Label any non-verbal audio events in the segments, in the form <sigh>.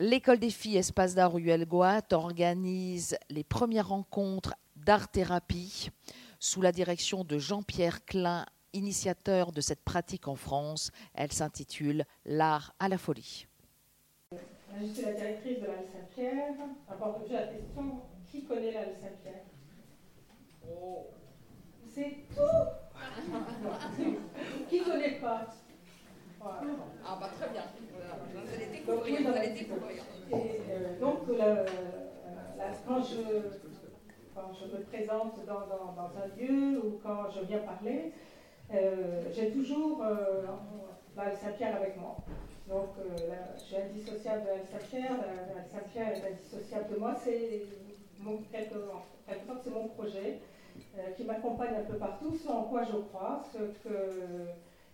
l'école des filles Espace d'art Goat organise les premières rencontres d'art-thérapie sous la direction de Jean-Pierre Klein, initiateur de cette pratique en France. Elle s'intitule L'art à la folie. Je suis la directrice de l'Al Saint-Pierre. D'abord, j'ai la question qui connaît l'Al Saint-Pierre oh. C'est tout <laughs> Qui ne connaît pas? Ah, bah très bien. Vous allez découvrir. Vous allez découvrir. Et, euh, donc, quand, je, quand je me présente dans, dans, dans, un lieu ou quand je viens parler, euh, j'ai toujours euh, Saint-Pierre avec moi. Donc, euh, je suis indissociable de Saint-Pierre, Saint-Pierre est indissociable de moi. C'est mon, quelque, quelque sorte, c'est mon projet euh, qui m'accompagne un peu partout, ce en quoi je crois, ce que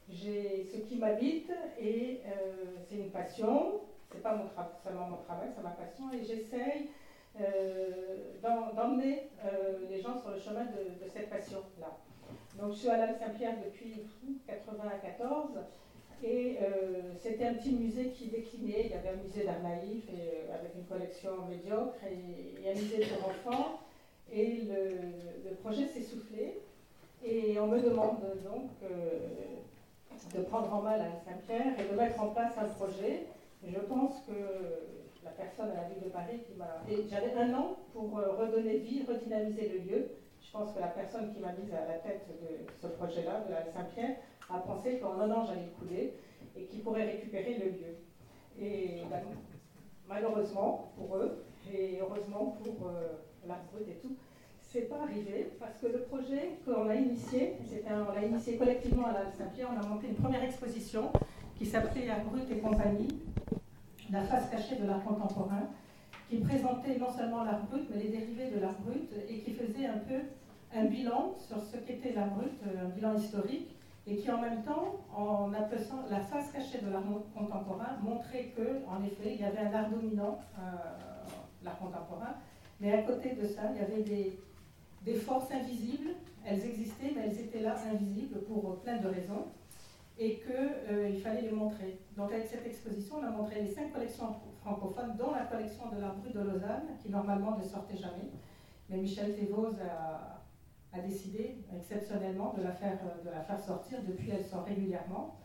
j'ai, ce qui m'habite, et euh, c'est une passion. C'est pas mon seulement mon travail, c'est ma passion, et j'essaye d'emmener les gens sur le chemin de, cette passion-là. Donc, je suis à l'Anne Saint-Pierre depuis 1994. Et euh, c'était un petit musée qui déclinait. Il y avait un musée d'art naïf euh, avec une collection médiocre et, un musée pour enfants. Et le, projet s'est soufflé. Et on me demande donc euh, de prendre en main la Saint-Pierre et de mettre en place un projet. je pense que la personne à la ville de Paris qui m'a. J'avais un an pour redonner vie, redynamiser le lieu. Je pense que la personne qui m'a mise à la tête de ce projet-là, de la Saint-Pierre, a pensé qu'en un an j'allais couler et qu'ils pourraient récupérer le lieu. Et ben, malheureusement pour eux, et heureusement pour euh, la route et tout, c'est pas arrivé parce que le projet qu'on a initié, on l'a initié collectivement à la Saint-Pierre, on a monté une première exposition qui s'appelait La Brute et compagnie, la face cachée de l'art contemporain, qui présentait non seulement l'art brut, mais les dérivés de l'art brut et qui faisait un peu un bilan sur ce qu'était l'art brut, un bilan historique, et qui en même temps, en appelant la face cachée de l'art contemporain, montrait que, en effet, il y avait un art dominant, euh, l'art contemporain, mais à côté de ça, il y avait des, des forces invisibles. Elles existaient, mais elles étaient là invisibles pour plein de raisons, et qu'il euh, fallait les montrer. Donc avec cette exposition, on a montré les cinq collections francophones, dont la collection de l'art brut de Lausanne, qui normalement ne sortait jamais. Mais Michel Thévaux a décidé exceptionnellement de la, faire, euh, de la faire sortir. Depuis, elle sort régulièrement.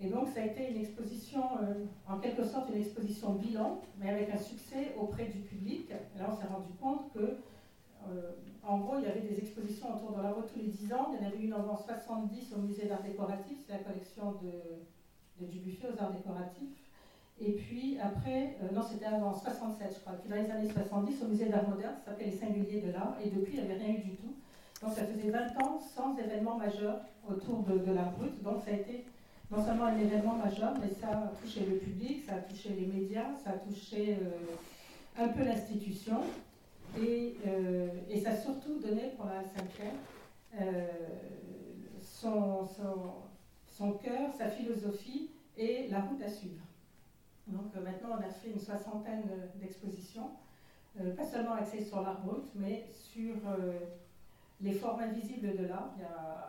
Et donc, ça a été une exposition, euh, en quelque sorte, une exposition bilan, mais avec un succès auprès du public. Là, on s'est rendu compte que, euh, en gros, il y avait des expositions autour de la route tous les 10 ans. Il y en avait une en 70 au musée d'art décoratif, c'est la collection de, du buffet aux arts décoratifs. Et puis après, non, c'était avant 67, je crois. Puis dans les années 70, au musée d'art moderne, ça s'appelait les singuliers de l'art. Et depuis, il n'y avait rien eu du tout. Donc ça faisait 20 ans sans événement majeur autour de, la brute. Donc ça a été non seulement un événement majeur, mais ça a touché le public, ça a touché les médias, ça a touché euh, un peu l'institution. Et, euh, et, ça a surtout donné pour la Saint-Clair euh, son, cœur, sa philosophie et la route à suivre. Donc maintenant, on a fait une soixantaine d'expositions, pas seulement axées sur l'art brut, mais sur les formes invisibles de l'art.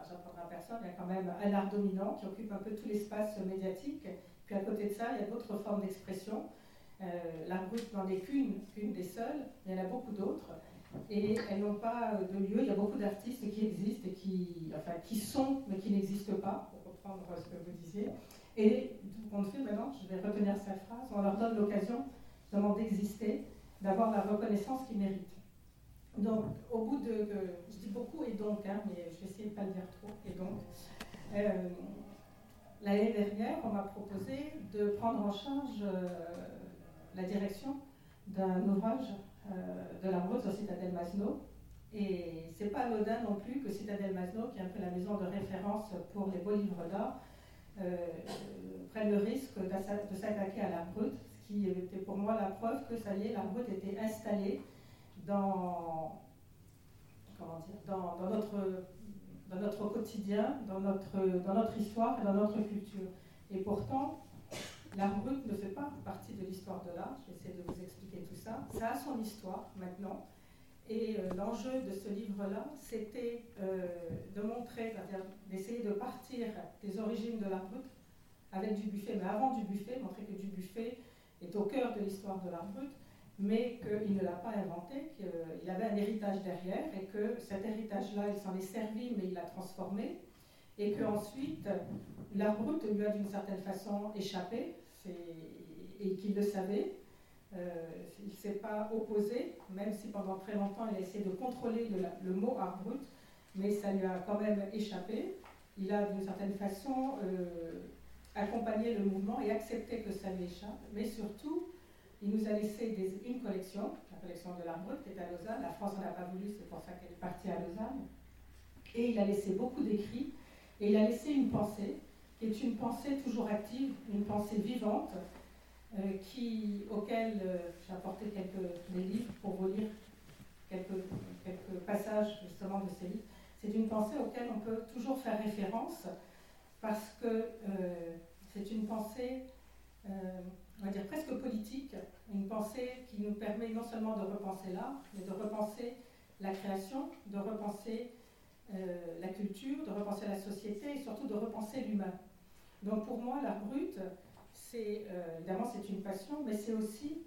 J'apprendrai à personne, il y a quand même un art dominant qui occupe un peu tout l'espace médiatique. Puis à côté de ça, il y a d'autres formes d'expression. Euh, l'art brut n'en est qu'une, des seules, il y en a beaucoup d'autres. Et elles n'ont pas de lieu. Il y a beaucoup d'artistes qui existent et qui, enfin, qui sont, mais qui n'existent pas, pour reprendre ce que vous disiez. Et compte fait, maintenant, je vais retenir cette phrase, on leur donne l'occasion d'exister, d'avoir la reconnaissance qu'ils méritent. Donc, au bout de, je dis beaucoup et donc, hein, mais je vais essayer de ne pas le dire trop, et donc, euh, l'année dernière, on m'a proposé de prendre en charge euh, la direction d'un ouvrage euh, de la route au Citadel Masno. Et c'est pas anodin non plus que Citadel Masno, qui est un peu la maison de référence pour les beaux livres d'art, prenne le risque de s'attaquer à la brute, ce qui était pour moi la preuve que ça y est, la brute était installée dans, dans, notre, dans notre quotidien, dans notre, dans notre histoire et dans notre culture. Et pourtant, l'art brut ne fait pas partie de l'histoire de l'art. J'essaie de vous expliquer tout ça. Ça a son histoire maintenant. Et euh, l'enjeu de ce livre-là, c'était euh, de montrer, d'essayer de partir des origines de l'art brut avec du buffet, mais avant du buffet, montrer que du buffet est au cœur de l'histoire de l'art brut, mais qu'il ne l'a pas inventé, qu'il avait un héritage derrière et que cet héritage-là, il s'en est servi, mais il l'a transformé, et qu'ensuite, l'art brut lui a d'une certaine façon échappé, et qu'il le savait. Euh, il ne s'est pas opposé, même si pendant très longtemps il a essayé de contrôler le, mot art brut, mais ça lui a quand même échappé. Il a d'une certaine façon euh, accompagné le mouvement et accepté que ça lui échappe, mais surtout, il nous a laissé une collection, la collection de l'art brut qui est à Lausanne. La France n'en a pas voulu, c'est pour ça qu'elle est partie à Lausanne. Et il a laissé beaucoup d'écrits, et il a laissé une pensée, qui est une pensée toujours active, une pensée vivante, euh, qui, auquel euh, j'ai apporté quelques livres pour vous lire quelques, quelques passages justement de ces livres. C'est une pensée auquel on peut toujours faire référence parce que euh, c'est une pensée, on va dire presque politique, une pensée qui nous permet non seulement de repenser l'art, mais de repenser la création, de repenser la culture, de repenser la société et surtout de repenser l'humain. Donc pour moi, l'art brut, c'est euh, évidemment c'est une passion, mais c'est aussi,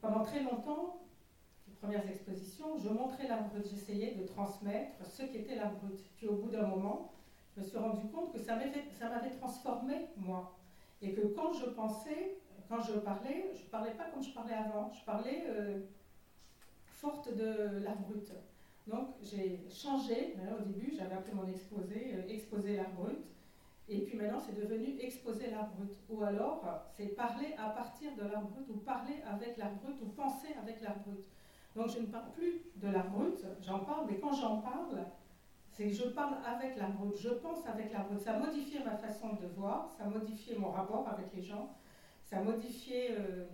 pendant très longtemps, les premières expositions, je montrais l'art brut, j'essayais de transmettre ce qu'était l'art brut. Puis au bout d'un moment, je me suis rendu compte que ça m'avait transformé, moi. Et que quand je pensais, quand je parlais, je ne parlais pas comme je parlais avant, je parlais euh, forte de l'art brut. Donc j'ai changé, au début j'avais appelé mon exposé euh, Exposer l'art brut, et puis maintenant, c'est devenu exposer l'art brut. Ou alors, c'est parler à partir de l'art brut, ou parler avec l'art brut, ou penser avec l'art brut. Donc, je ne parle plus de l'art brut, j'en parle, mais quand j'en parle, c'est que je parle avec l'art brut, je pense avec l'art brut. Ça modifié ma façon de voir, ça modifié mon rapport avec les gens, ça modifié euh,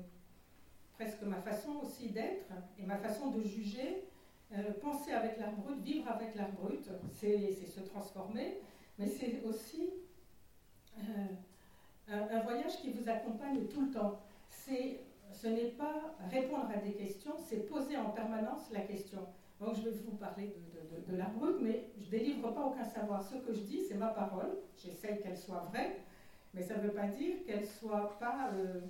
presque ma façon aussi d'être et ma façon de juger. Euh, penser avec l'art brut, vivre avec l'art brut, c'est se transformer, mais c'est aussi un, voyage qui vous accompagne tout le temps. C'est, ce n'est pas répondre à des questions, c'est poser en permanence la question. Donc je vais vous parler de, la brute, mais je ne délivre pas aucun savoir. Ce que je dis, c'est ma parole. J'essaye qu'elle soit vraie, mais ça ne veut pas dire qu'elle soit pas, euh,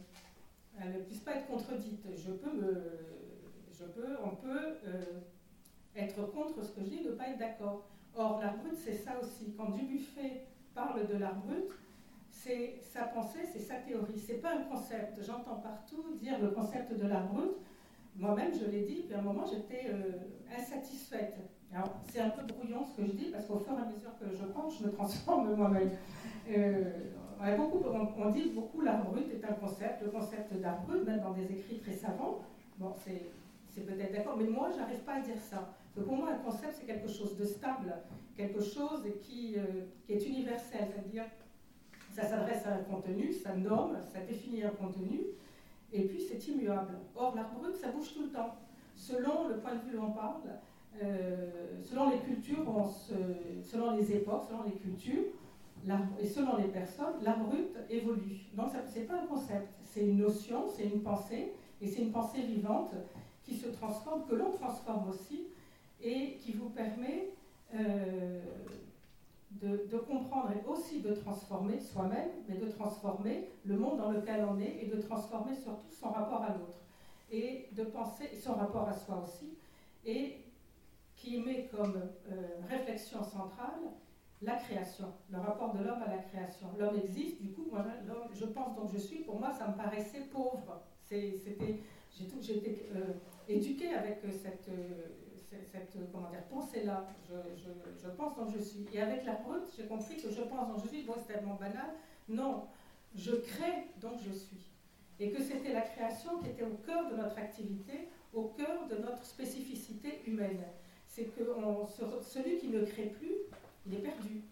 elle ne puisse pas être contredite. Je peux je peux, on peut euh, être contre ce que je dis, ne pas être d'accord. Or, la brute, c'est ça aussi. Quand Dubuffet parle de la brute, c'est sa pensée, c'est sa théorie. C'est pas un concept. J'entends partout dire le concept de la. Moi-même, je l'ai dit, puis à un moment, j'étais euh, insatisfaite. Alors, c'est un peu brouillon ce que je dis, parce qu'au fur et à mesure que je pense, je me transforme <laughs> moi-même. Euh, on, dit beaucoup l'art brut est un concept, le concept d'art brut, même dans des écrits très savants. Bon, c'est peut-être d'accord, mais moi, j'arrive pas à dire ça. pour moi, un concept, c'est quelque chose de stable, quelque chose qui, euh, qui est universel, c'est-à-dire ça s'adresse à un contenu, ça nomme, ça définit un contenu, et puis c'est immuable. Or, l'art brut, ça bouge tout le temps. Selon le point de vue où on parle, euh, selon les cultures, selon les époques, selon les cultures, et selon les personnes, l'art brut évolue. Donc, ce n'est pas un concept, c'est une notion, c'est une pensée, et c'est une pensée vivante qui se transforme, que l'on transforme aussi, et qui vous permet euh, de, comprendre et aussi de transformer soi-même, mais de transformer le monde dans lequel on est et de transformer surtout son rapport à l'autre. Et de penser son rapport à soi aussi, et qui met comme euh, réflexion centrale la création, le rapport de l'homme à la création. L'homme existe, du coup, moi, je pense donc je suis, pour moi, ça me paraissait pauvre. C'était, j'ai été euh, éduquée avec cette. Euh, cette comment dire, pensée-là. Je, je, pense dont je suis. Et avec la brute, j'ai compris que je pense dont je suis. Bon, c'est tellement banal. Non, je crée dont je suis. Et que c'était la création qui était au cœur de notre activité, au cœur de notre spécificité humaine. C'est que celui qui ne crée plus, il est perdu.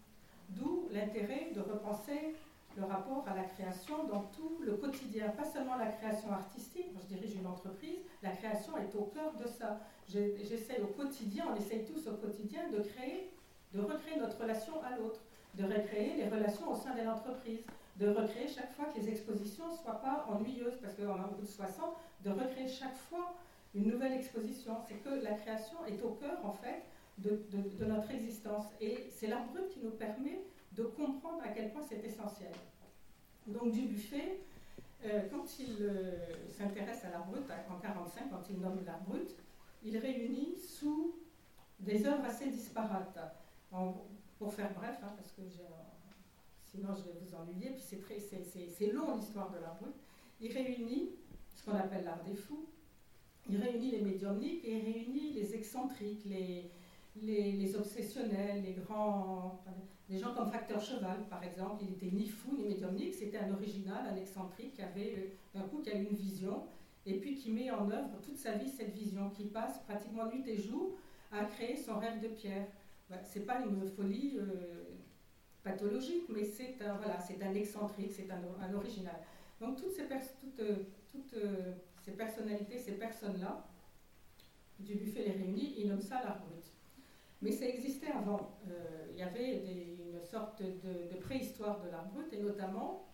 D'où l'intérêt de repenser le rapport à la création dans tout le quotidien, pas seulement la création artistique. Moi, je dirige une entreprise, la création est au cœur de ça. J'essaie au quotidien, on essaye tous au quotidien de créer, de recréer notre relation à l'autre, de recréer les relations au sein de l'entreprise, de recréer chaque fois que les expositions ne soient pas ennuyeuses, parce qu'on a beaucoup de 60, de recréer chaque fois une nouvelle exposition. C'est que la création est au cœur, en fait, de, de notre existence. Et c'est l'art brut qui nous permet de comprendre à quel point c'est essentiel. Donc du buffet, euh, quand il s'intéresse à l'art brut, en 1945, quand il nomme l'art brut, il réunit sous des œuvres assez disparates. pour faire bref, hein, parce que sinon je vais vous ennuyer, puis c'est long l'histoire de l'art brut, il réunit ce qu'on appelle l'art des fous, il réunit les médiumniques et il réunit les excentriques, les, obsessionnels, les grands. Des gens comme Facteur Cheval, par exemple, il n'était ni fou ni médiumnique, c'était un original, un excentrique qui avait euh, d'un coup qui a une vision et puis qui met en œuvre toute sa vie cette vision, qui passe pratiquement nuit et jour à créer son rêve de pierre. Ce n'est pas une folie euh, pathologique, mais c'est un, voilà, un excentrique, c'est un, original. Donc toutes ces, toutes, euh, ces personnalités, ces personnes-là, du buffet les réunit, il nomme ça l'art brut. Mais ça existait avant. Euh, il y avait une sorte de, préhistoire de l'art brut, et notamment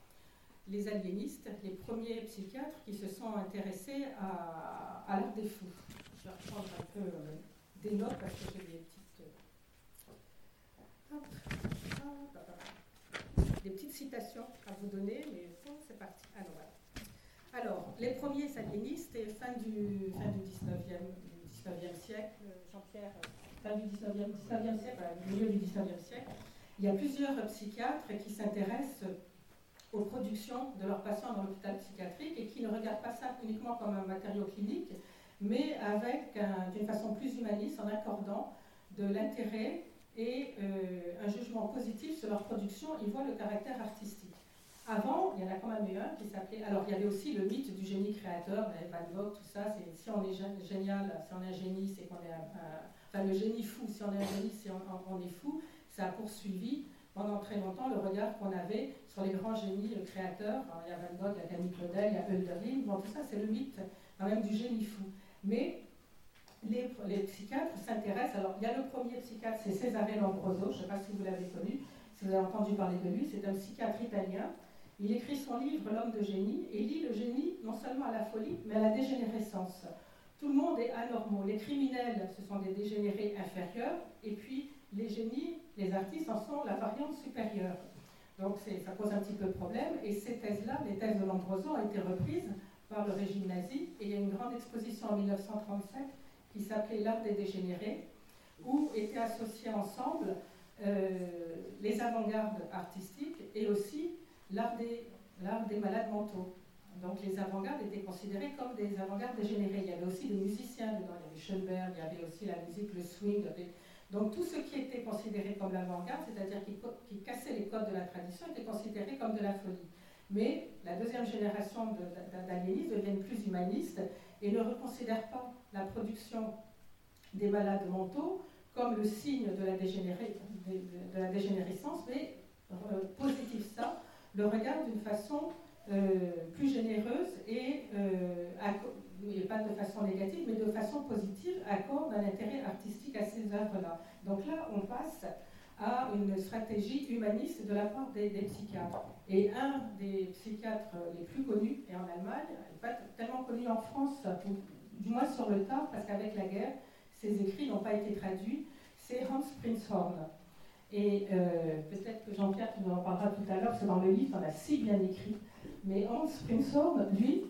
les aliénistes, les premiers psychiatres qui se sont intéressés à, l'art des fous. Je vais reprendre un peu euh, des notes parce que j'ai des petites, des petites citations à vous donner, mais c'est parti. Alors, Alors, les premiers aliénistes, fin du, fin du 19e, 19e siècle, Jean-Pierre du 19e, siècle, milieu du 19e siècle, il y a plusieurs psychiatres qui s'intéressent aux productions de leurs patients dans l'hôpital psychiatrique et qui ne regardent pas ça uniquement comme un matériau clinique, mais avec d'une façon plus humaniste en accordant de l'intérêt et euh, un jugement positif sur leur production. Ils voient le caractère artistique. Avant, il y en a quand même eu un qui s'appelait. Alors, il y avait aussi le mythe du génie créateur, Van Gogh, tout ça. Si on est génial, si on est un génie, c'est qu'on est un Enfin, le génie fou, si on est un génie, si on, est fou, ça a poursuivi pendant très longtemps le regard qu'on avait sur les grands génies créateurs. il y a Van Gogh, il y a Camille Claudel, il y a Hölderlin, bon, tout ça c'est le mythe quand même du génie fou. Mais les, les psychiatres s'intéressent, alors il y a le premier psychiatre, c'est Cesare Lombroso, je ne sais pas si vous l'avez connu, si vous avez entendu parler de lui, c'est un psychiatre italien. Il écrit son livre L'homme de génie et lit le génie non seulement à la folie, mais à la dégénérescence. Tout le monde est anormaux. Les criminels, ce sont des dégénérés inférieurs, et puis les génies, les artistes en sont la variante supérieure. Donc ça pose un petit peu de problème, et ces thèses-là, les thèses de Lombroso, ont été reprises par le régime nazi, et il y a une grande exposition en 1937 qui s'appelait L'art des dégénérés, où étaient associés ensemble euh, les avant-gardes artistiques et aussi l'art des, des malades mentaux. Donc les avant-gardes étaient considérés comme des avant-gardes dégénérés. Il y avait aussi des musiciens dedans, il y avait Schoenberg, il y avait aussi la musique, le swing. Donc tout ce qui était considéré comme l'avant-garde, c'est-à-dire qui, cassait les codes de la tradition, était considéré comme de la folie. Mais la deuxième génération d'aliénistes deviennent plus humanistes et ne reconsidèrent pas la production des malades mentaux comme le signe de la, de, dégénérescence, mais euh, positif ça, le regardent d'une façon plus généreuse et, euh, pas de façon négative, mais de façon positive, accorde un intérêt artistique à ces œuvres-là. Donc là, on passe à une stratégie humaniste de la part des, psychiatres. Et un des psychiatres les plus connus, et en Allemagne, pas tellement connu en France, du moins sur le tard, parce qu'avec la guerre, ses écrits n'ont pas été traduits, c'est Hans Prinzhorn. Et euh, peut-être que Jean-Pierre, nous en parlera tout à l'heure, c'est dans le livre, on a si bien écrit mais Hans Prinzhorn, lui,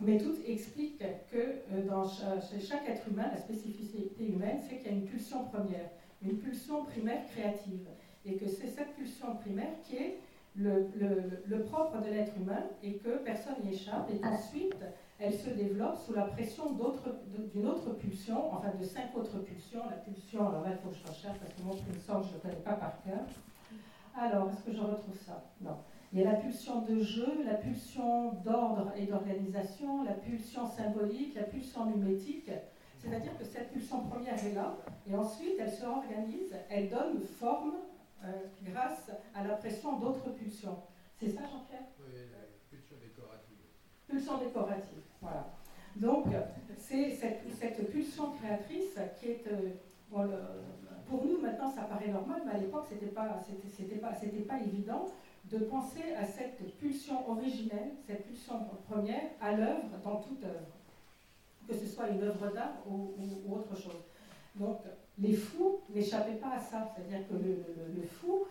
mais tout explique que euh, dans chaque être humain, la spécificité humaine, c'est qu'il y a une pulsion première, une pulsion primaire créative. Et que c'est cette pulsion primaire qui est le, propre de l'être humain et que personne n'y échappe. Et ensuite, elle se développe sous la pression d'une autre pulsion, enfin de cinq autres pulsions. La pulsion, alors là, il faut que je recherche parce que mon pulsion, je ne connais pas par cœur. Alors, est-ce que je retrouve ça? Non. Il y a la pulsion de jeu, la pulsion d'ordre et d'organisation, la pulsion symbolique, la pulsion numétique. C'est-à-dire que cette pulsion première est là, et ensuite elle se organise, elle donne forme euh, grâce à la pression d'autres pulsions. C'est ça, Jean-Pierre? Oui, la pulsion décorative. Pulsion décorative, voilà. Donc, c'est cette, pulsion créatrice qui est. Euh, pour nous, maintenant, ça paraît normal, mais à l'époque, ce n'était pas, pas, pas évident de penser à cette pulsion originelle, cette pulsion première, à l'œuvre, dans toute œuvre, que ce soit une œuvre d'art ou, autre chose. Donc, les fous n'échappaient pas à ça, c'est-à-dire que le, fou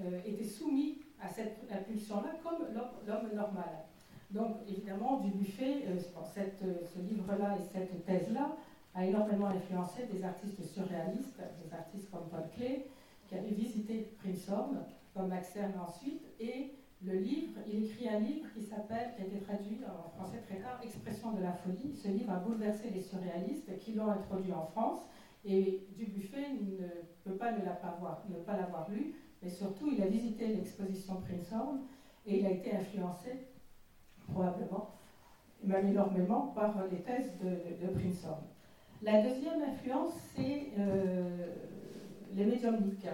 euh, était soumis à cette pulsion-là comme l'homme normal. Donc évidemment, Dubuffet, euh, cette, ce livre-là et cette thèse-là a énormément influencé des artistes surréalistes, des artistes comme Paul Klee, qui avait visité Princeton, comme Max Ernst ensuite, et le livre, il écrit un livre qui s'appelle, qui a été traduit en français très tard, Expression de la folie. Ce livre a bouleversé les surréalistes qui l'ont introduit en France. Et Dubuffet ne peut pas ne, pas ne pas l'avoir lu, mais surtout il a visité l'exposition Princeton et il a été influencé, probablement, même énormément, par les thèses de, de. La deuxième influence, c'est euh, les médiumniques.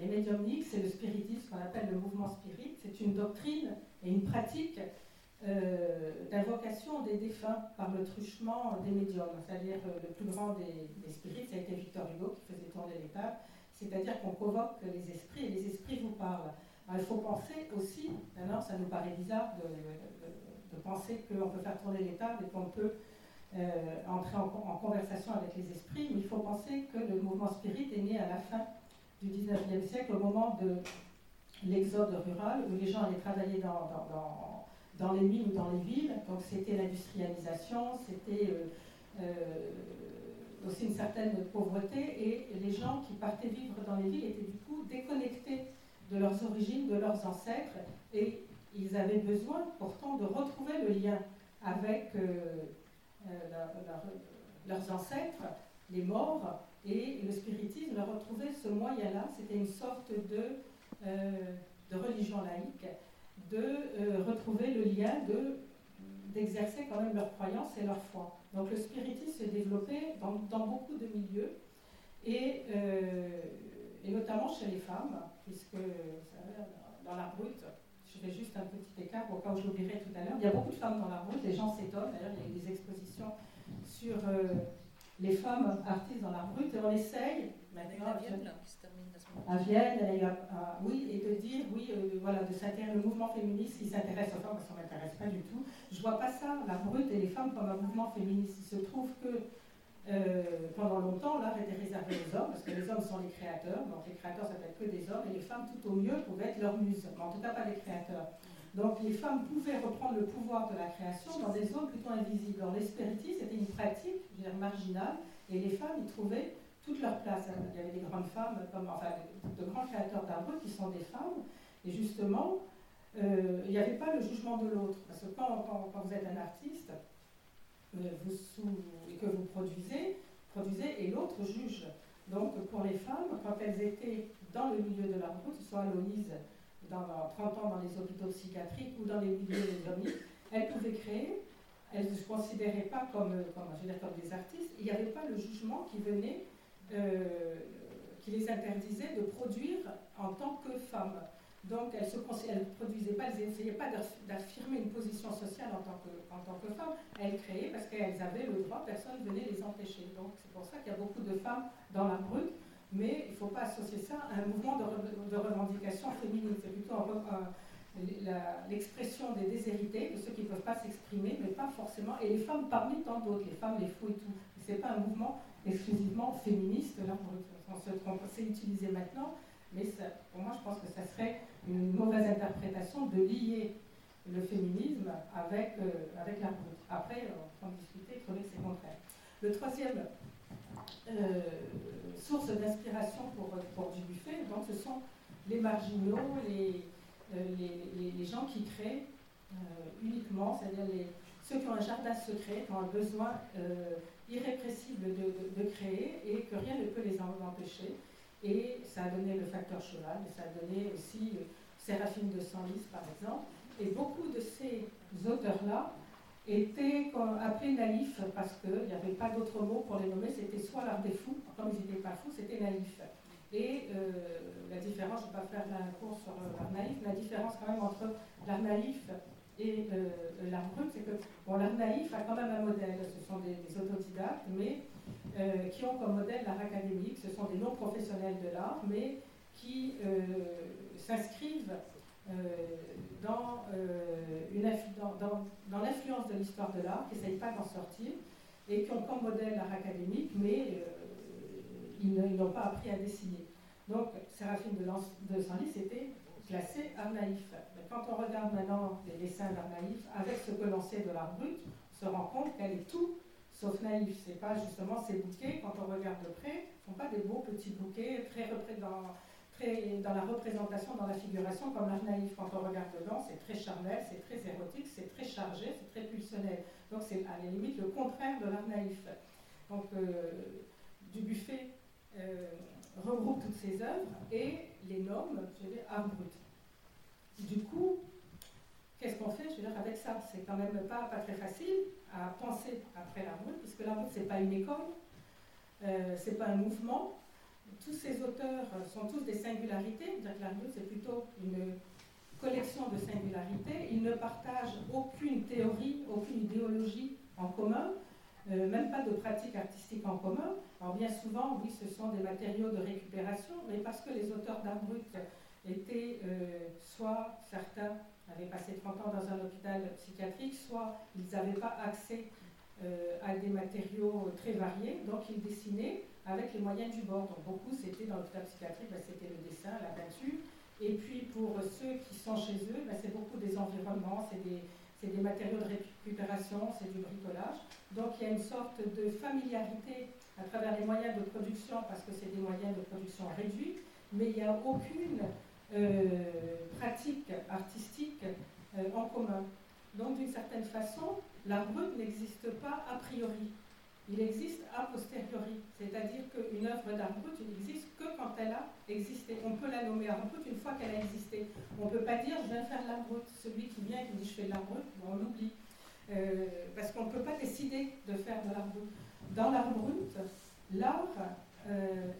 Les médiumniques, c'est le spiritisme qu'on appelle le mouvement spirit. C'est une doctrine et une pratique euh, d'invocation des défunts par le truchement des médiums. C'est-à-dire euh, le plus grand des, spirites, ça a été Victor Hugo qui faisait tourner les tables. C'est-à-dire qu'on convoque les esprits et les esprits vous parlent. il faut penser aussi, maintenant ça nous paraît bizarre de, penser qu'on peut faire tourner les tables et qu'on peut euh, entrer en, conversation avec les esprits, mais il faut penser que le mouvement spirit est né à la fin du 19e siècle, au moment de l'exode rural, où les gens allaient travailler dans, les mines ou dans les villes. Donc c'était l'industrialisation, c'était euh, euh, aussi une certaine pauvreté, et les gens qui partaient vivre dans les villes étaient du coup déconnectés de leurs origines, de leurs ancêtres, et ils avaient besoin pourtant de retrouver le lien avec euh, leurs ancêtres, les morts, et le spiritisme leur retrouvait ce moyen-là, c'était une sorte de, euh, de religion laïque, de euh, retrouver le lien, de, d'exercer quand même leur croyance et leur foi. Donc le spiritisme s'est développé dans, dans, beaucoup de milieux, et, et, notamment chez les femmes, puisque dans la brute, je fais juste un petit écart pour pas que je l'oublierai tout à l'heure. Il y a beaucoup de femmes dans la route, les gens s'étonnent. D'ailleurs, il y a eu des expositions sur euh, les femmes artistes dans la brute et on essaye maintenant. À Vienne, À Vienne, oui, et de dire, oui, euh, voilà, de s'intéresser, le mouvement féministe qui s'intéresse aux femmes, parce ça ne m'intéresse pas du tout. Je ne vois pas ça, la brute et les femmes, comme un mouvement féministe. Il se trouve que euh, pendant longtemps, l'art était réservé aux hommes, parce que les hommes sont les créateurs, donc les créateurs, ça peut être que des hommes, et les femmes, tout au mieux, pouvaient être leurs muses, mais en tout cas pas les créateurs. Donc les femmes pouvaient reprendre le pouvoir de la création dans des zones plutôt invisibles. Alors l'espéritisme, c'était une pratique, je veux dire, marginale, et les femmes y trouvaient toute leur place. Il y avait des grandes femmes, enfin, de grands créateurs d'arbres qui sont des femmes, et justement, euh, il n'y avait pas le jugement de l'autre, parce que quand, quand vous êtes un artiste, vous et que vous produisez, et l'autre juge. Donc pour les femmes, quand elles étaient dans le milieu de la route, soit à dans 30 ans dans les hôpitaux psychiatriques ou dans les des elles pouvaient créer, elles ne se considéraient pas comme, comme, je des artistes, il n'y avait pas le jugement qui venait, euh, qui les interdisait de produire en tant que femmes. Donc elles ne produisaient pas, elles n'essayaient pas d'affirmer une position sociale en tant que, en tant que femmes, elles créaient parce qu'elles avaient le droit, personne ne venait les empêcher. Donc c'est pour ça qu'il y a beaucoup de femmes dans la brute, mais il ne faut pas associer ça à un mouvement de, revendication féminine. C'est plutôt l'expression des déshérités, de ceux qui ne peuvent pas s'exprimer, mais pas forcément, et les femmes parmi tant d'autres, les femmes, les fous et tout. Ce n'est pas un mouvement exclusivement féministe, là, on se trompe, c'est utilisé maintenant, mais pour moi je pense que ça serait une mauvaise interprétation de lier le féminisme avec, euh, avec la brute. Après, on peut en discuter, trouver que c'est contraire. Le troisième euh, source d'inspiration pour, pour Dubuffet, donc, ce sont les marginaux, les, euh, gens qui créent uniquement, c'est-à-dire ceux qui ont un jardin secret, qui ont un besoin irrépressible de, créer et que rien ne peut les empêcher. Et ça a donné le facteur cheval, ça a donné aussi euh, Séraphine de Senlis, par exemple. Et beaucoup de ces auteurs-là étaient appelés naïfs parce qu'il n'y avait pas d'autre mot pour les nommer. C'était soit l'art des fous, comme ils n'étaient pas fous, c'était naïf. Et euh, la différence, je ne vais pas faire la course sur euh, l'art naïf, la différence quand même entre l'art naïf et l'art brut, c'est que bon, l'art naïf a quand même un modèle. Ce sont des, autodidactes, mais euh, qui ont comme modèle l'art académique. Ce sont des non-professionnels de l'art, mais qui euh, s'inscrivent euh, dans, l'influence de l'histoire de l'art, qui n'essayent pas d'en sortir, et qui ont comme modèle l'art académique, mais ils n'ont pas appris à dessiner. Donc, Séraphine de, de Senlis était classé art naïf. Mais quand on regarde maintenant les dessins d'art naïf avec ce que l'on sait de l'art brut, on se rend compte qu'elle est tout sauf naïf. C'est pas justement ces bouquets, quand on regarde de près, ne sont pas des beaux petits bouquets très, dans, dans la représentation, dans la figuration, comme l'art naïf. Quand on regarde dedans, c'est très charnel, c'est très érotique, c'est très chargé, c'est très pulsionnel. Donc c'est à la limite le contraire de l'art naïf. Donc euh, Dubuffet euh, regroupe toutes ces œuvres et les nomme, je veux dire, art brut. Du coup, qu'est-ce qu'on fait, je veux dire, avec ça? C'est quand même pas, pas très facile à penser après la route, puisque la route, ce n'est pas une école, euh, ce n'est pas un mouvement. Tous ces auteurs sont tous des singularités, la route, c'est plutôt une collection de singularités. Ils ne partagent aucune théorie, aucune idéologie en commun, euh, même pas de pratique artistique en commun. Alors bien souvent, oui, ce sont des matériaux de récupération, mais parce que les auteurs d'art brut étaient euh, soit certains avaient passé 30 ans dans un hôpital psychiatrique, soit ils n'avaient pas accès euh, à des matériaux très variés, donc ils dessinaient avec les moyens du bord. Donc beaucoup, c'était dans l'hôpital psychiatrique, ben, c'était le dessin, la peinture. Et puis pour ceux qui sont chez eux, ben, c'est beaucoup des environnements, c'est des, matériaux de récupération, c'est du bricolage. Donc il y a une sorte de familiarité à travers les moyens de production, parce que c'est des moyens de production réduits, mais il n'y a aucune euh, pratique artistique euh, en commun. Donc d'une certaine façon, l'art brut n'existe pas a priori. Il existe a posteriori, c'est-à-dire qu'une œuvre d'art brut n'existe que quand elle a existé. On peut la nommer art brut une fois qu'elle a existé. On ne peut pas dire je viens faire l'art brut. Celui qui vient et qui dit je fais l'art brut, on l'oublie. Euh, parce qu'on ne peut pas décider de faire de l'art brut. Dans l'art brut, l'art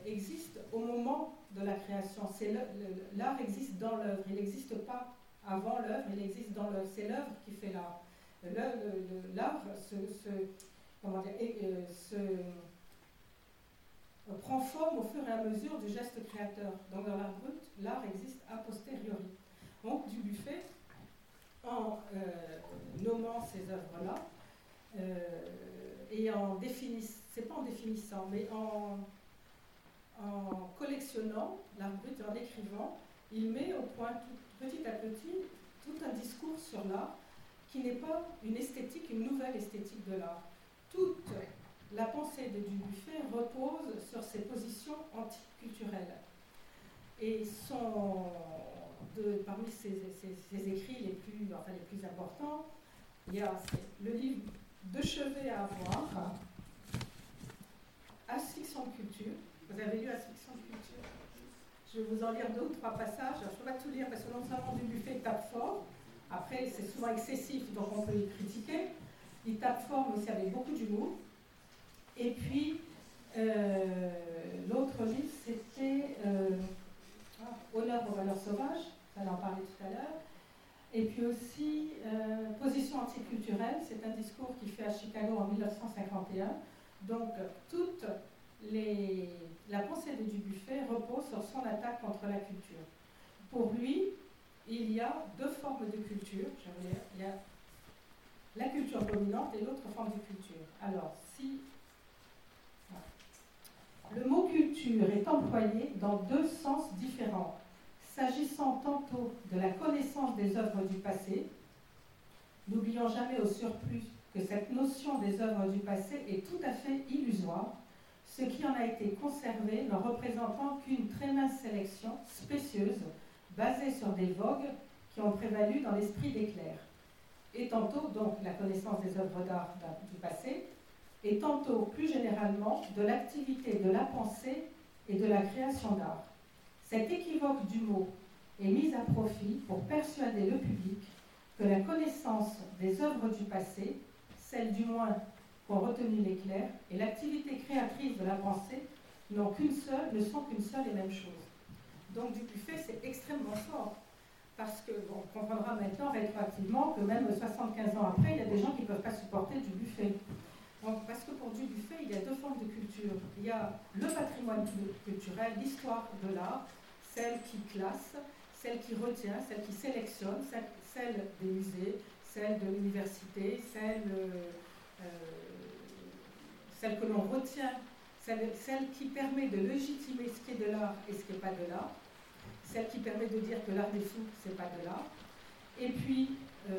existe au moment de la création. L'art existe dans l'œuvre, il n'existe pas avant l'œuvre, il existe dans l'œuvre. C'est l'œuvre qui fait l'art. L'art se, euh, se, prend forme au fur et à mesure du geste créateur. Donc dans l'art brut, l'art existe a posteriori. Donc du buffet, en euh, nommant ces œuvres-là, euh, et en définissant, c'est pas en définissant, mais en collectionnant l'art brut et en écrivant, il met au point petit à petit tout un discours sur l'art qui n'est pas une esthétique, une nouvelle esthétique de l'art. Toute la pensée de Dubuffet repose sur ses positions anticulturelles. Et son, de, parmi ses, écrits les plus, les importants, il y a le livre De chevet à avoir, Asphyxion de culture, vous avez lu Asphyxion de culture? Je vais vous en lire deux ou trois passages. je ne peux pas tout lire parce que non seulement du buffet tape fort, après c'est souvent excessif, donc on peut y critiquer. Il tape fort, mais aussi avec beaucoup d'humour. Et puis, euh, l'autre livre, c'était euh, ah, Honneur aux valeurs sauvages, ça en parlait tout à l'heure. Et puis aussi, euh, Position anticulturelle, c'est un discours qu'il fait à Chicago en 1951. Donc, toute la pensée de Dubuffet repose sur son attaque contre la culture. Pour lui, il y a deux formes de culture. Il y a la culture dominante et l'autre forme de culture. Alors, si le mot culture est employé dans deux sens différents, s'agissant tantôt de la connaissance des œuvres du passé, n'oublions jamais au surplus que cette notion des œuvres du passé est tout à fait illusoire, ce qui en a été conservé ne représentant qu'une très mince sélection spécieuse, basée sur des vogues qui ont prévalu dans l'esprit des clercs. Et tantôt, donc, la connaissance des œuvres d'art du passé, et tantôt, plus généralement, de l'activité de la pensée et de la création d'art. Cet équivoque du mot est mis à profit pour persuader le public que la connaissance des œuvres du passé, celle du moins qu'ont retenu les clercs et l'activité créatrice de la pensée n'ont qu'une seule, ne sont qu'une seule et même chose. Donc du fait, c'est extrêmement fort. Parce que, on comprendra maintenant rétroactivement que même 75 ans après, il y a des gens qui ne peuvent pas supporter du buffet. Donc, parce que pour du buffet, il y a deux formes de culture. Il y a le patrimoine culturel, l'histoire de l'art, celle qui classe, celle qui retient, celle qui sélectionne, celle, des musées, celle de l'université, celle euh, celle que l'on retient, celle, qui permet de légitimer ce qui est de l'art et ce qui n'est pas de l'art, celle qui permet de dire que l'art des fous, c'est pas de l'art. Et puis, euh,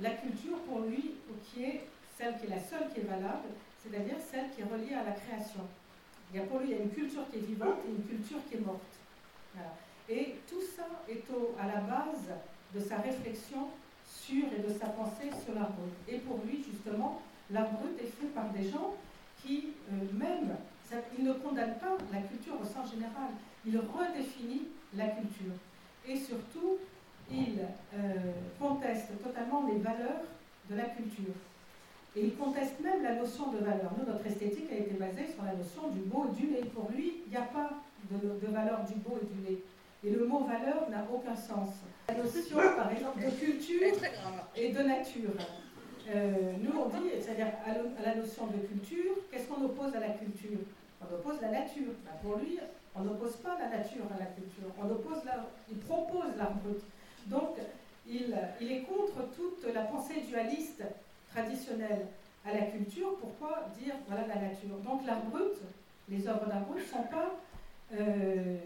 la culture, pour lui, qui est celle qui est la seule qui est valable, c'est-à-dire celle qui est reliée à la création. Il y a pour lui, il y a une culture qui est vivante et une culture qui est morte. Et tout ça est à la base de sa réflexion sur et de sa pensée sur l'art brut. Et pour lui, justement, l'art brut est fait par des gens qui, euh, même, il ne condamne pas la culture au sens général, il redéfinit la culture. Et surtout, il euh, conteste totalement les valeurs de la culture. Et il conteste même la notion de valeur. Nous, notre esthétique a été basée sur la notion du beau et du laid. Pour lui, il n'y a pas de, de valeur du beau et du laid. Et le mot valeur n'a aucun sens. La notion, par exemple, de culture et de nature. Euh, nous, on dit, c'est-à-dire à la notion de culture, qu'est-ce qu'on oppose à la culture? On oppose la nature. Ben, pour lui, on n'oppose pas la nature à la culture. On oppose il propose l'art brut. Donc, il, est contre toute la pensée dualiste traditionnelle à la culture. Pourquoi dire voilà la nature? Donc, l'art brut, les œuvres d'art brut, euh,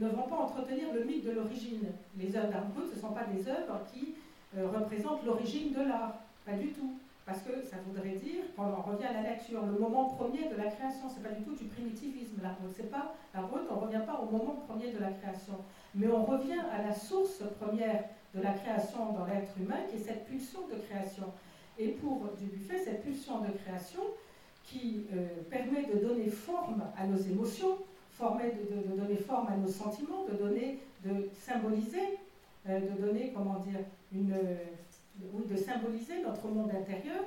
ne, vont pas entretenir le mythe de l'origine. Les œuvres d'art brut, ce ne sont pas des œuvres qui euh, représentent l'origine de l'art, pas du tout. Parce que ça voudrait dire qu'on en revient à la nature, le moment premier de la création. C'est pas du tout du primitivisme, l'art brut. C'est pas l'art brut, on revient pas au moment premier de la création. Mais on revient à la source première de la création dans l'être humain, qui est cette pulsion de création. Et pour Dubuffet, cette pulsion de création qui euh, permet de donner forme à nos émotions, de, donner forme à nos sentiments, de donner, de symboliser, euh, de donner, comment dire, une, oui, de symboliser notre monde intérieur.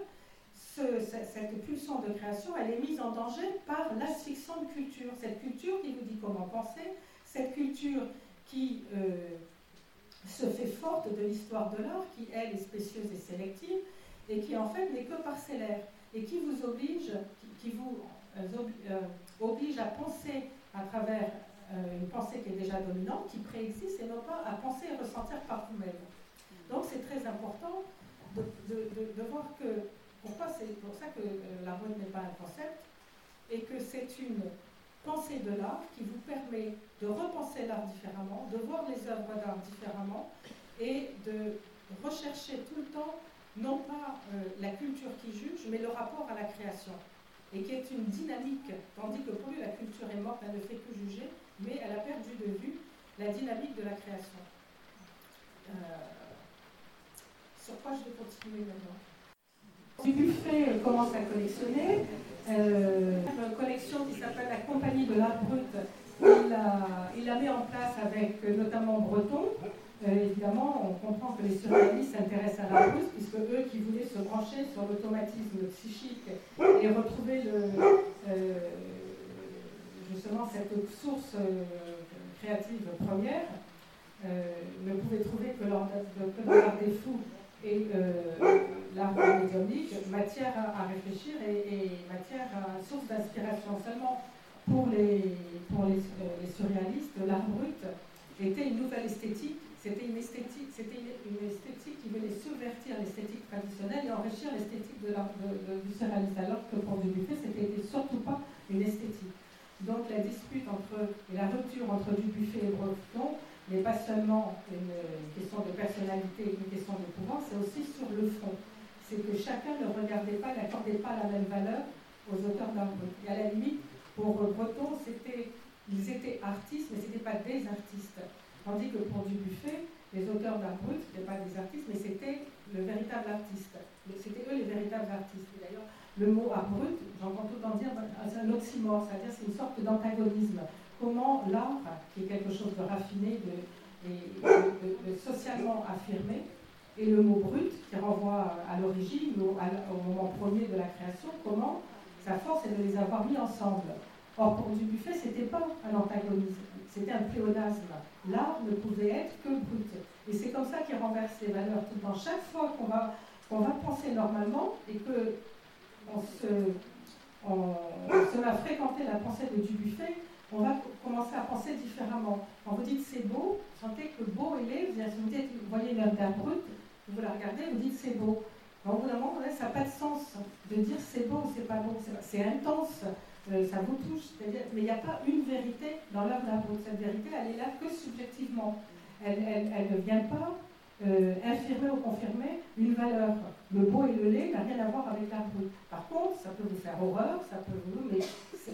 cette pulsion de création, elle est mise en danger par l'asphyxion de culture. Cette culture qui vous dit comment penser, cette culture qui euh, se fait forte de l'histoire de l'art, qui elle est spécieuse et sélective, et qui en fait n'est que parcellaire, et qui vous oblige, euh, oblige à penser à travers euh, une pensée qui est déjà dominante, qui préexiste, et non pas à penser et ressentir par vous-même. Donc c'est très important de, voir que, pourquoi c'est pour ça que euh, la mode n'est pas un concept, et que c'est une pensée de l'art qui vous permet de repenser l'art différemment, de voir les œuvres d'art différemment, et de rechercher tout le temps, non pas euh, la culture qui juge, mais le rapport à la création et qui est une dynamique, tandis que pour lui la culture est morte, elle ne fait que juger, mais elle a perdu de vue la dynamique de la création. Euh, sur quoi je vais continuer maintenant Dubuffet commence à collectionner. Euh, une collection qui s'appelle la Compagnie de l'art brut. Il la, il met en place avec notamment Breton, euh, évidemment, on comprend que les surréalistes s'intéressent à la russe, puisque eux qui voulaient se brancher sur l'automatisme psychique et retrouver euh, justement cette source euh, créative première, ne pouvaient trouver que l'art des fous et l'art médiumnique matière à, réfléchir et, matière à source d'inspiration. Seulement pour les, pour les surréalistes, l'art brut était une nouvelle esthétique c'était une esthétique, c'était une, esthétique qui venait subvertir l'esthétique traditionnelle et enrichir l'esthétique du surréalisme, alors que pour Dubuffet, c'était surtout pas une esthétique. Donc la dispute entre, et la rupture entre Dubuffet et Breton n'est pas seulement une question de personnalité, une question de pouvoir, c'est aussi sur le fond. C'est que chacun ne regardait pas, n'accordait pas la même valeur aux auteurs d'un Et à la limite, pour Breton, c'était, ils étaient artistes, mais ce n'étaient pas des artistes. Tandis que pour Dubuffet, les auteurs d'art brut, n'étaient pas des artistes, mais c'était le véritable artiste. C'était eux les véritables artistes. d'ailleurs, le mot art brut, j'entends tout temps dire, c'est un oxymore, c'est-à-dire c'est une sorte d'antagonisme. Comment l'art, qui est quelque chose de raffiné, de, socialement affirmé, et le mot brut, qui renvoie à l'origine, au, moment premier de la création, comment sa force est de les avoir mis ensemble. Or, pour Dubuffet, ce n'était pas un antagonisme, c'était un pléonasme l'art ne pouvait être que brut. Et c'est comme ça qu'il renverse les valeurs tout temps. Chaque fois qu'on va, va penser normalement et que on se, on, se à fréquenter la pensée de Dubuffet, on va à penser différemment. Quand vous dites c'est beau, sentez que beau et laid, vous, voyez l'œuvre d'art brut, vous la regardez, vous dites c'est beau. Au bout d'un moment, ça n'a pas de sens de dire c'est beau ou c'est pas beau. C'est intense, euh, ça vous touche. Mais il n'y a pas une vérité dans l'œuvre d'art brut. Cette vérité, elle est là que subjectivement. Elle, ne vient pas euh, infirmer ou confirmer une valeur. Le beau et le laid n'a rien à voir avec brut. Par contre, ça peut vous faire horreur, ça peut vous.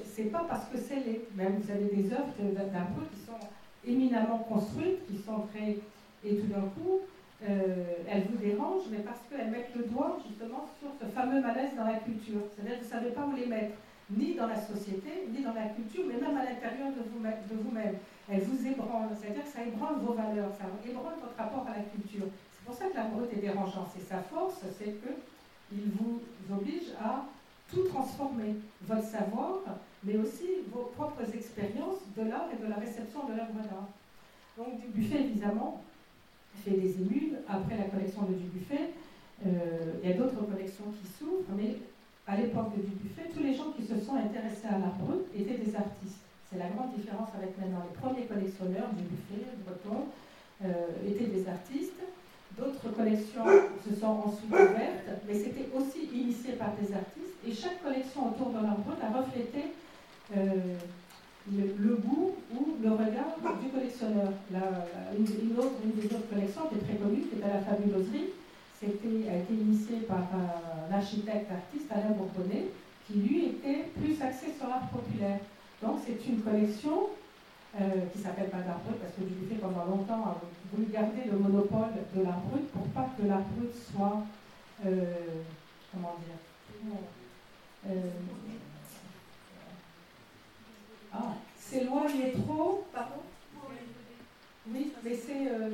C'est pas parce que c'est laid. Même vous avez des œuvres brut qui sont éminemment construites, qui sont très. Et tout d'un coup, euh, elles vous dérangent, mais parce qu'elles mettent le doigt justement sur ce fameux malaise dans la culture. C'est-à-dire que vous ne savez pas où les mettre, ni dans la société, ni dans la culture, mais même à l'intérieur de vous-même. elles vous ébranlent, c'est-à-dire que ça ébranle vos valeurs, ça ébranle votre rapport à la culture. C'est pour ça que la est dérangeante. C'est sa force, c'est qu'il vous oblige à tout transformer, votre savoir, mais aussi vos propres expériences de l'art et de la réception de l'œuvre d'art. Donc du buffet, évidemment, fait des émules. Après la collection de Dubuffet, euh, il y a d'autres collections qui s'ouvrent, mais à l'époque de Dubuffet, tous les gens qui se sont intéressés à l'art brut étaient des artistes. C'est la grande différence avec maintenant. Les premiers collectionneurs, Dubuffet, Breton, euh, étaient des artistes. D'autres collections se sont ensuite ouvertes, mais c'était aussi initié par des artistes. Et chaque collection autour de brut a reflété euh, le, goût ou le regard du collectionneur. autre, une des autres collections qui est très connue, qui la fabuloserie, c'était, a été initiée par un architecte artiste, Alain Bourbonnet, qui lui était plus axé sur l'art populaire. Donc c'est une collection euh, qui s'appelle pas l'art brut, parce que Dubuffet pendant longtemps a voulu garder le monopole de l'art brut pour pas que l'art brut soit, euh, comment dire, euh, ah, s'éloigne trop, pardon? Oui, mais c'est euh,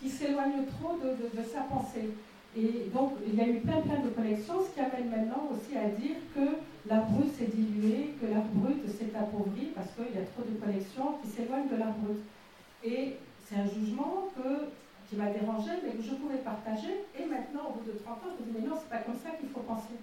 qui s'éloigne trop de, sa pensée. Et donc, il y a eu plein, plein de collections, ce qui amène maintenant aussi à dire que l'art brut s'est dilué, que l'art brut s'est appauvri parce qu'il y a trop de collections qui s'éloignent de l'art brut. Et c'est un jugement que, qui m'a dérangé, mais que je pouvais partager. Et maintenant, au bout de 30 ans, je me dis, mais non, c'est pas comme ça qu'il faut penser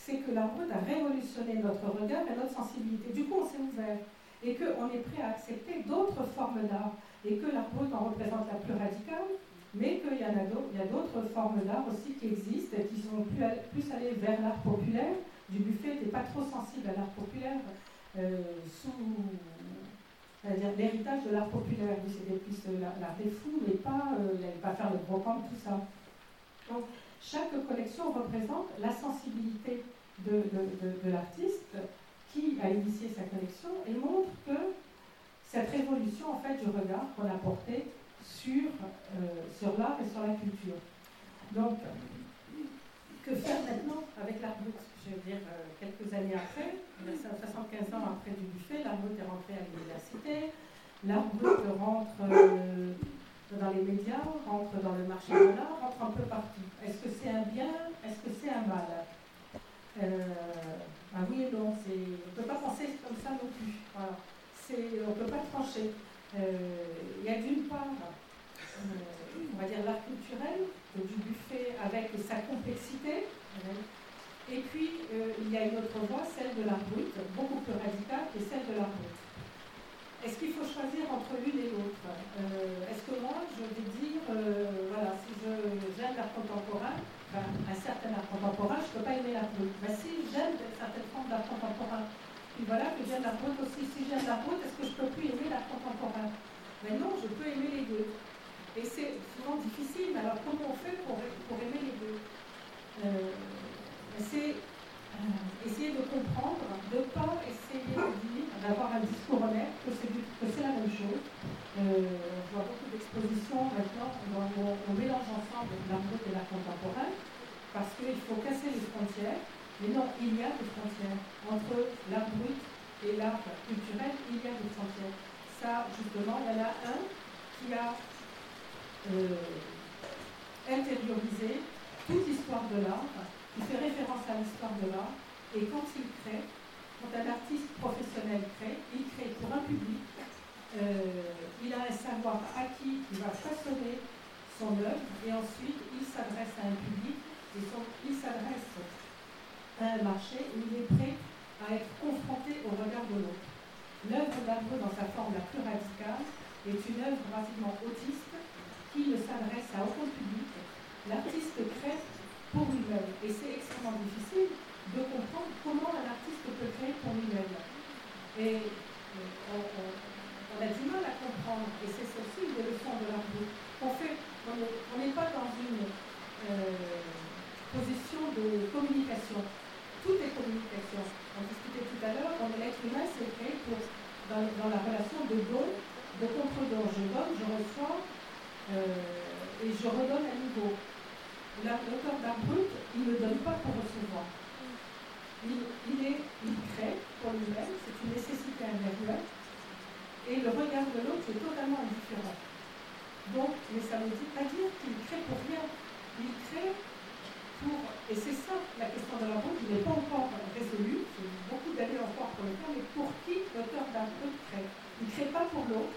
c'est que la brut a révolutionné notre regard et notre sensibilité. Du coup, on s'est ouvert et qu'on est prêt à accepter d'autres formes d'art et que la brut en représente la plus radicale, mais qu'il y en a d'autres, formes d'art aussi qui existent et qui sont plus, allées vers l'art populaire. Du Buffet n'était pas trop sensible à l'art populaire euh, sous l'héritage de l'art populaire. C'était plus l'art des fous, mais pas, euh, pas faire le brocante, tout ça. Donc, chaque collection représente la sensibilité de, l'artiste qui a initié sa collection et montre que cette révolution en fait du regard qu'on a porté sur, euh, sur l'art et sur la culture. Donc, que faire maintenant avec l'art brut Je veux dire, euh, quelques années après, 75 ans après du buffet, l'art brut est rentré à l'université, l'art brut rentre euh, dans les médias, rentre dans le marché de l'art, rentre un peu partout. Est-ce que c'est un bien? Est-ce que c'est un mal? Euh, ah oui et non, on ne peut pas penser comme ça non plus. On ne peut pas trancher. Euh, il y a d'une part, euh, on va dire l'art culturel, du buffet avec sa complexité, et puis il y a une autre voie, celle de l'art brut, beaucoup plus radicale, qui est celle de l'art brut. Est-ce qu'il faut choisir entre l'une et l'autre? Euh, Est-ce que moi, je vais dire, euh, voilà, si j'aime l'art contemporain, ben, un certain art contemporain, je ne peux pas aimer l'art brut. Ben, si j'aime certaines formes d'art contemporain, puis voilà que j'aime l'art brut aussi. Si j'aime l'art brut, est-ce que je ne peux plus aimer l'art contemporain Mais ben non, je peux aimer les deux. Et c'est souvent difficile. Alors comment on fait pour, pour aimer les deux? Euh, C'est essayer de comprendre, de ne pas essayer de dire, d'avoir un discours honnête, que c'est la même chose. Euh, je vois beaucoup d'expositions maintenant où on, mélange ensemble brut et l'art contemporain, parce qu'il faut casser les frontières. Mais non, il y a des frontières. Entre l'art brut et l'art culturel, il y a des frontières. Ça, justement, il y en a un qui a euh, intériorisé toute l'histoire de l'art il fait référence à l'histoire de l'art, et quand il crée, quand un artiste professionnel crée, il crée pour un public, euh, il a un savoir acquis, il va façonner son œuvre, et ensuite il s'adresse à un public, et il s'adresse à un marché où il est prêt à être confronté au regard de l'autre. L'œuvre d'Arbre, dans sa forme la plus radicale, est une œuvre pratiquement autiste qui ne s'adresse à aucun public. L'artiste crée pour lui-même Et euh, on, a du mal à comprendre, et c'est aussi une des leçons de la On fait, on n'est pas dans une euh, position de communication. Tout est communication. On discutait tout à l'heure, l'être humain, c'est créé pour, dans, la relation de don, de contre-don. Je je reçois, euh, et je redonne à nouveau. L'auteur d'art brut, il ne donne pas pour recevoir. Il, est, crée pour lui-même, c'est une nécessité individuelle, et le regard de l'autre est totalement indifférent. Donc, mais ça ne veut pas dire qu'il crée pour rien. Il crée pour, et c'est ça la question de la route, il n'est pas encore résolu, c'est beaucoup d'années encore pour le temps, mais pour qui l'auteur d'un brut crée Il ne crée pas pour l'autre,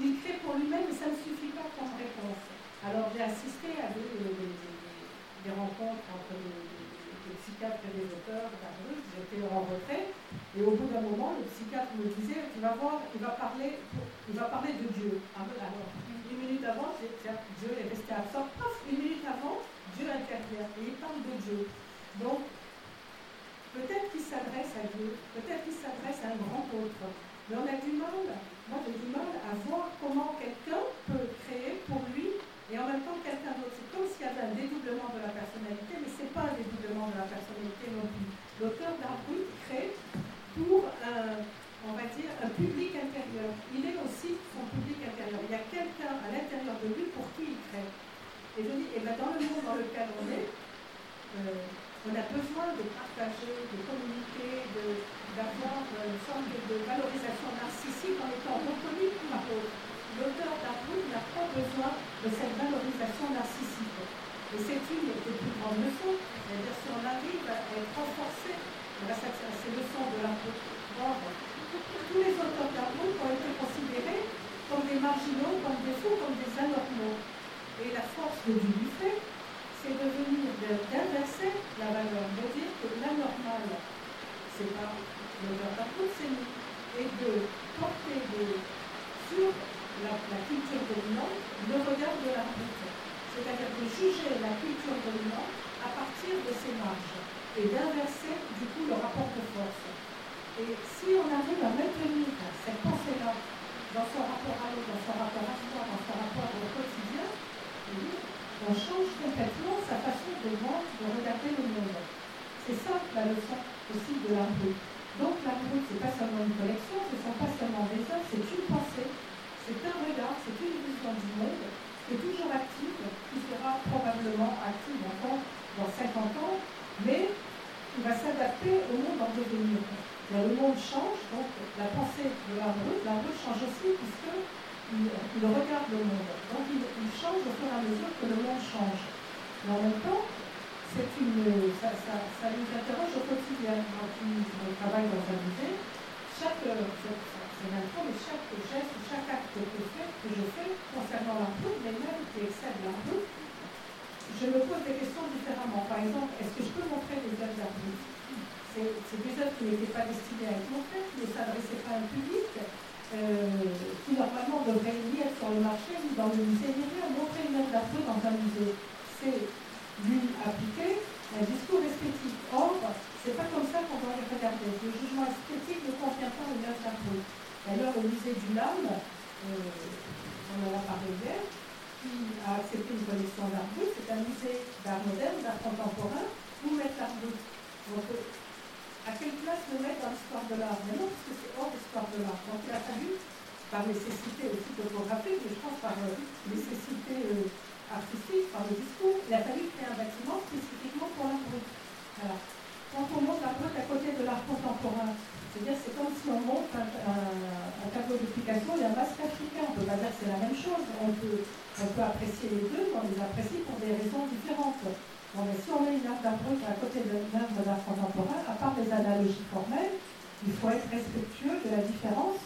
il crée pour lui-même, mais ça ne suffit pas comme réponse. Alors j'ai assisté à des, rencontres entre les, psychiatres et les auteurs j'étais en retrait, et au bout d'un moment, le psychiatre me disait, tu vas voir, il va parler, il va parler de Dieu. Ah, une minute avant, Dieu est resté absent, une minute avant, Dieu intervient, et il parle de Dieu. Donc, peut-être qu'il s'adresse à Dieu, peut-être qu'il s'adresse à un grand autre, mais on a du mal, moi j'ai du mal à voir comment quelqu'un peut créer pour lui et en même temps quelqu'un d'autre. C'est comme s'il y avait un dédoublement de la personnalité, mais ce n'est pas un dédoublement de la personnalité non plus. L'auteur d'un bruit crée pour un, on va dire, un public intérieur. Il est aussi son public intérieur. Il y a quelqu'un à l'intérieur de lui pour qui il crée. Et je dis, et eh ben dans le monde dans lequel on est, euh, on a besoin de partager, de communiquer, d'avoir une forme de, valorisation narcissique en étant reconnu par autre l'auteur d'Arwood n'a pas besoin de cette valorisation narcissique. Et c'est une des plus grandes leçons. C'est-à-dire si on arrive à être renforcé grâce à ces leçons de l'Arwood, tous les auteurs d'Arwood ont été considérés comme des marginaux, comme des fous, comme des anormaux. Et la force de Dubuffet, c'est de venir d'inverser la valeur, de dire que l'anormal, c'est pas l'auteur d'Arwood, c'est nous. Et de porter des, sur la, culture dominante, le regard de l'arbitre. C'est-à-dire de juger la culture dominante à partir de ses marges et d'inverser du coup le rapport de force. Et si on arrive à maintenir cette pensée-là dans son rapport à l'autre, dans son rapport à soi, dans son rapport au quotidien, on change complètement sa façon de voir, de regarder le monde. C'est ça la leçon aussi de la Donc la ce n'est pas seulement une collection, ce ne sont pas seulement des œuvres, c'est une pensée c'est un regard, c'est une vision du monde qui est toujours active, qui sera probablement active encore dans 50 ans, mais qui va s'adapter au monde en devenir. le monde change, donc la pensée de la rue change aussi puisqu'il il regarde le monde. Donc il, change au fur et à mesure que le monde change. Mais en même temps, c'est une, ça, nous interroge au quotidien. Quand on travaille dans un musée, chaque, mais chaque geste, chaque acte que, je fais concernant l'emploi, mais même qui excède l'emploi, je me pose des questions différemment. Par exemple, est-ce que je peux montrer des œuvres d'artistes C'est des œuvres qui n'étaient pas destinées à être montrées, qui ne s'adressaient pas à un public, euh, qui normalement devraient ni être sur le marché, ni dans le musée, ni rien. Montrer une œuvre d'art dans un musée, c'est lui appliquer un discours esthétique. Or, c'est pas comme ça qu'on doit les regarder. Le jugement esthétique ne contient pas une œuvre d'art D'ailleurs, au musée du LAM, euh, on en a parlé hier, qui a accepté une collection d'art c'est un musée d'art moderne, d'art contemporain, où mettre l'art. Donc, euh, à quelle place le mettre dans l'histoire de l'art? Non, parce que c'est hors l'histoire de l'art. Donc, il a fallu, par nécessité aussi topographique, mais je pense par euh, nécessité artistique, par le discours, il a fallu créer un bâtiment spécifiquement pour l'art brut. Quand on monte brut à côté de l'art contemporain, c'est-à-dire, c'est comme si on monte un, tableau de Picasso et un masque africain. On ne peut pas dire que c'est la même chose. On peut, on peut apprécier les deux, mais on les apprécie pour des raisons différentes. Si on met une œuvre d'art à côté d'une œuvre d'art contemporain, à part les analogies formelles, il faut être respectueux de la différence.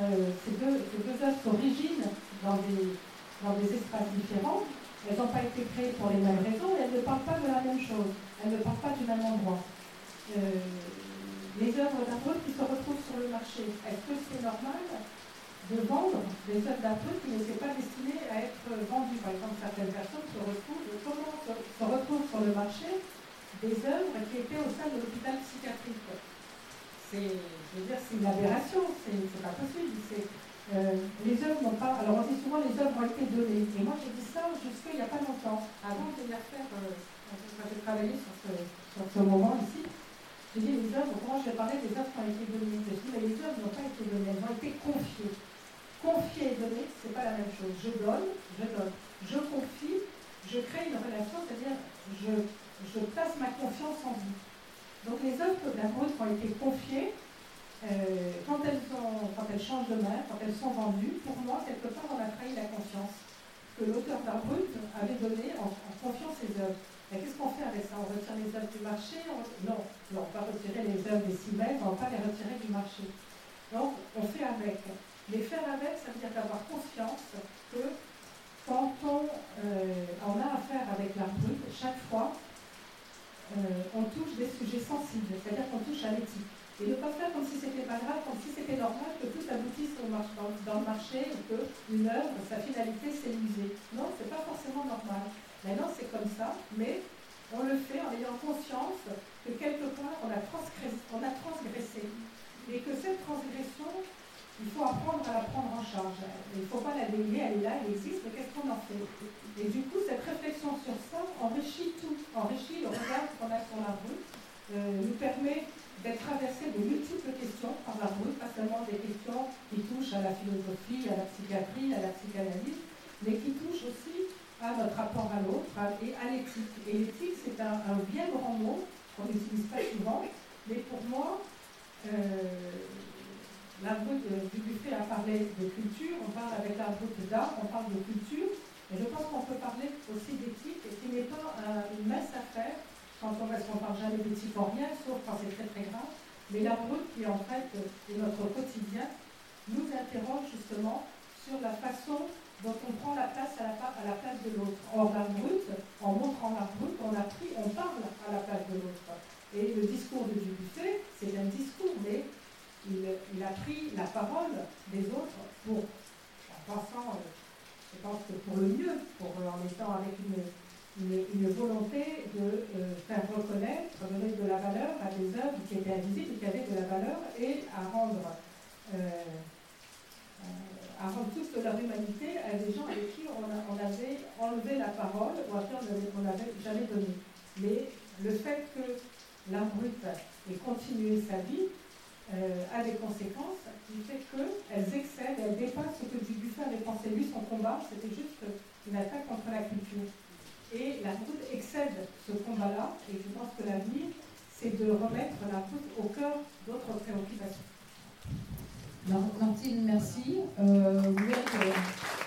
Euh, ces, deux, œuvres s'originent dans des, dans des espaces différents. Elles n'ont pas été créées pour les mêmes raisons et elles ne parlent pas de la même chose. Elles ne parlent pas du même endroit. Euh, les œuvres d'art qui se retrouvent sur le marché. Est-ce que c'est normal de vendre des œuvres d'art qui n'étaient pas destinées à être vendues? Par exemple, certaines personnes se retrouvent, comment se, retrouvent sur le marché des œuvres qui étaient au sein de l'hôpital psychiatrique? C'est une aberration, c'est pas possible. Euh, les œuvres n'ont pas. Alors on dit souvent les œuvres ont été données. Et moi j'ai dit ça jusqu'il n'y a pas longtemps. Avant de venir faire, euh, quand j'ai travaillé sur ce, sur ce moment ici, j'ai dit les œuvres, comment je parler des œuvres qui ont été données Je dis mais les œuvres n'ont pas été données, elles ont été confiées. Confier et donner, c'est pas la même chose. Je donne, je donne. Je confie, je crée une relation, c'est-à-dire je, je place ma confiance en vous. Donc les œuvres de la ont été confiées, euh, quand, elles changent de main, quand elles sont vendues, pour moi, quelque part, on a trahi la confiance que l'auteur d'art brut avait donné en, confiant ses œuvres. Mais qu'est-ce qu'on fait avec ça? On retire les œuvres du marché? Non, non, on va retirer les œuvres des cimets, on ne va pas les retirer du marché. Donc, on fait avec. Mais faire avec, ça veut dire d'avoir conscience que quand on, euh, on a affaire avec l'art brut, chaque fois, on touche des sujets sensibles, c'est-à-dire qu'on touche à l'éthique. Et ne pas faire comme si c'était pas grave, comme si c'était normal que tout aboutisse dans, le marché ou qu'une œuvre, sa finalité, c'est l'user. Non, c'est pas forcément normal. Maintenant, c'est comme ça, mais on le fait en ayant conscience que quelque part, on a transgressé. Et que cette transgression, il faut apprendre à la prendre en charge. Il ne faut pas la délier, elle est là, elle existe, mais qu'est-ce qu'on en fait? Et du coup, cette réflexion sur ça enrichit tout, enrichit le regard qu'on a sur la rue, euh, nous permet d'être traversé de multiples questions par la route, pas seulement des questions qui touchent à la philosophie, à la psychiatrie, à la psychanalyse, mais qui touchent aussi à notre rapport à l'autre et à l'éthique. Et l'éthique, c'est un, bien grand mot qu'on n'utilise pas souvent, mais pour moi, euh, la route du buffet a parlé de culture, on parle avec la route d'art, on parle de culture, et je pense qu'on peut parler aussi d'éthique, et qui n'est pas une mince affaire, quand on, qu'on parle jamais d'éthique en rien, sauf quand c'est très très grave, mais la brute qui en fait est notre quotidien nous interroge justement sur la façon dont on prend la place à la, à la place de l'autre. La brute, en montrant la brute, on, a pris, on parle à la place de l'autre. Et le discours de Dubuffet, c'est un discours, mais il, a pris la parole des autres pour, en pensant, euh, je pense que pour le mieux, pour, en étant avec une, volonté de euh, faire reconnaître, donner de la valeur à des œuvres qui étaient invisibles et qui avaient de la valeur et à rendre, euh, euh, à rendre toute leur humanité à des gens avec qui on, avait enlevé la parole ou à qui on n'avait jamais donné. Mais le fait que l'art brut ait continué sa vie a des conséquences qui fait qu'elles excèdent, elles dépassent ce que Dubuffet avait pensé lui, son combat, c'était juste une attaque contre la culture. Et la route excède ce combat-là, et je pense que l'avenir, c'est de remettre la route au cœur d'autres préoccupations. Martine, merci. Euh, êtes,